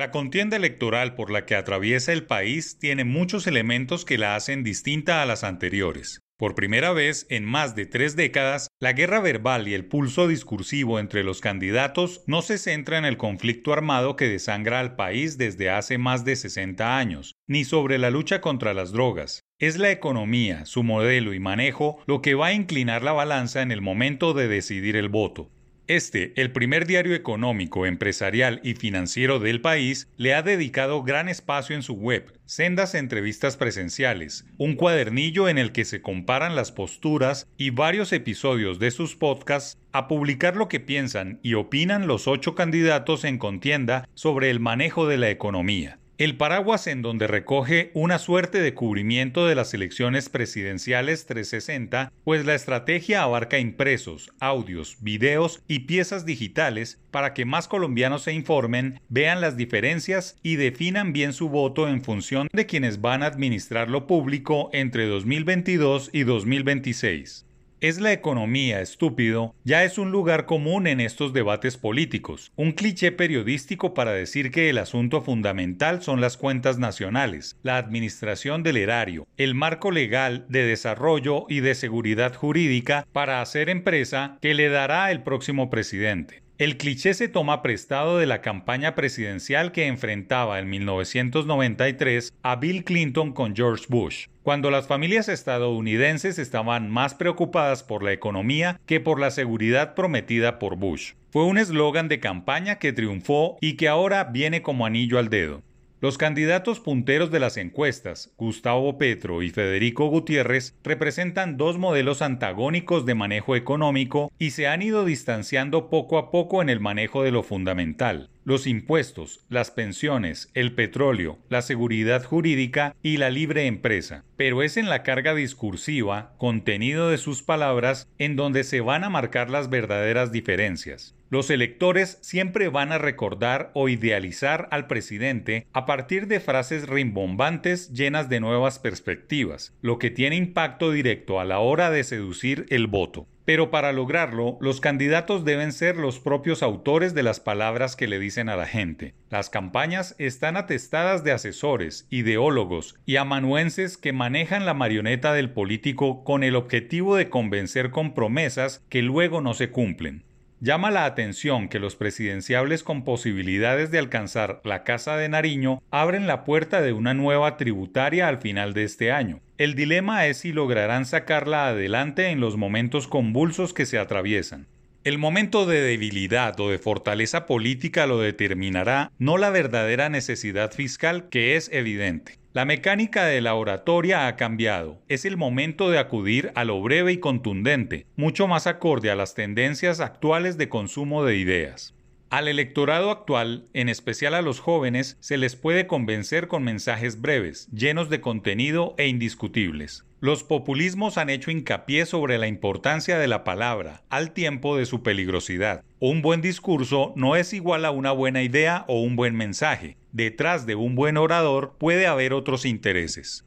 La contienda electoral por la que atraviesa el país tiene muchos elementos que la hacen distinta a las anteriores. Por primera vez en más de tres décadas, la guerra verbal y el pulso discursivo entre los candidatos no se centra en el conflicto armado que desangra al país desde hace más de 60 años, ni sobre la lucha contra las drogas. Es la economía, su modelo y manejo lo que va a inclinar la balanza en el momento de decidir el voto. Este, el primer diario económico, empresarial y financiero del país, le ha dedicado gran espacio en su web, sendas entrevistas presenciales, un cuadernillo en el que se comparan las posturas y varios episodios de sus podcasts a publicar lo que piensan y opinan los ocho candidatos en contienda sobre el manejo de la economía el paraguas en donde recoge una suerte de cubrimiento de las elecciones presidenciales 360, pues la estrategia abarca impresos, audios, videos y piezas digitales para que más colombianos se informen, vean las diferencias y definan bien su voto en función de quienes van a administrar lo público entre 2022 y 2026 es la economía, estúpido, ya es un lugar común en estos debates políticos, un cliché periodístico para decir que el asunto fundamental son las cuentas nacionales, la administración del erario, el marco legal de desarrollo y de seguridad jurídica para hacer empresa que le dará el próximo presidente. El cliché se toma prestado de la campaña presidencial que enfrentaba en 1993 a Bill Clinton con George Bush, cuando las familias estadounidenses estaban más preocupadas por la economía que por la seguridad prometida por Bush. Fue un eslogan de campaña que triunfó y que ahora viene como anillo al dedo. Los candidatos punteros de las encuestas, Gustavo Petro y Federico Gutiérrez, representan dos modelos antagónicos de manejo económico y se han ido distanciando poco a poco en el manejo de lo fundamental los impuestos, las pensiones, el petróleo, la seguridad jurídica y la libre empresa. Pero es en la carga discursiva, contenido de sus palabras, en donde se van a marcar las verdaderas diferencias. Los electores siempre van a recordar o idealizar al presidente a partir de frases rimbombantes llenas de nuevas perspectivas, lo que tiene impacto directo a la hora de seducir el voto. Pero para lograrlo, los candidatos deben ser los propios autores de las palabras que le dicen a la gente. Las campañas están atestadas de asesores, ideólogos y amanuenses que manejan la marioneta del político con el objetivo de convencer con promesas que luego no se cumplen. Llama la atención que los presidenciables con posibilidades de alcanzar la Casa de Nariño abren la puerta de una nueva tributaria al final de este año. El dilema es si lograrán sacarla adelante en los momentos convulsos que se atraviesan. El momento de debilidad o de fortaleza política lo determinará no la verdadera necesidad fiscal que es evidente. La mecánica de la oratoria ha cambiado. Es el momento de acudir a lo breve y contundente, mucho más acorde a las tendencias actuales de consumo de ideas. Al electorado actual, en especial a los jóvenes, se les puede convencer con mensajes breves, llenos de contenido e indiscutibles. Los populismos han hecho hincapié sobre la importancia de la palabra, al tiempo de su peligrosidad. Un buen discurso no es igual a una buena idea o un buen mensaje. Detrás de un buen orador puede haber otros intereses.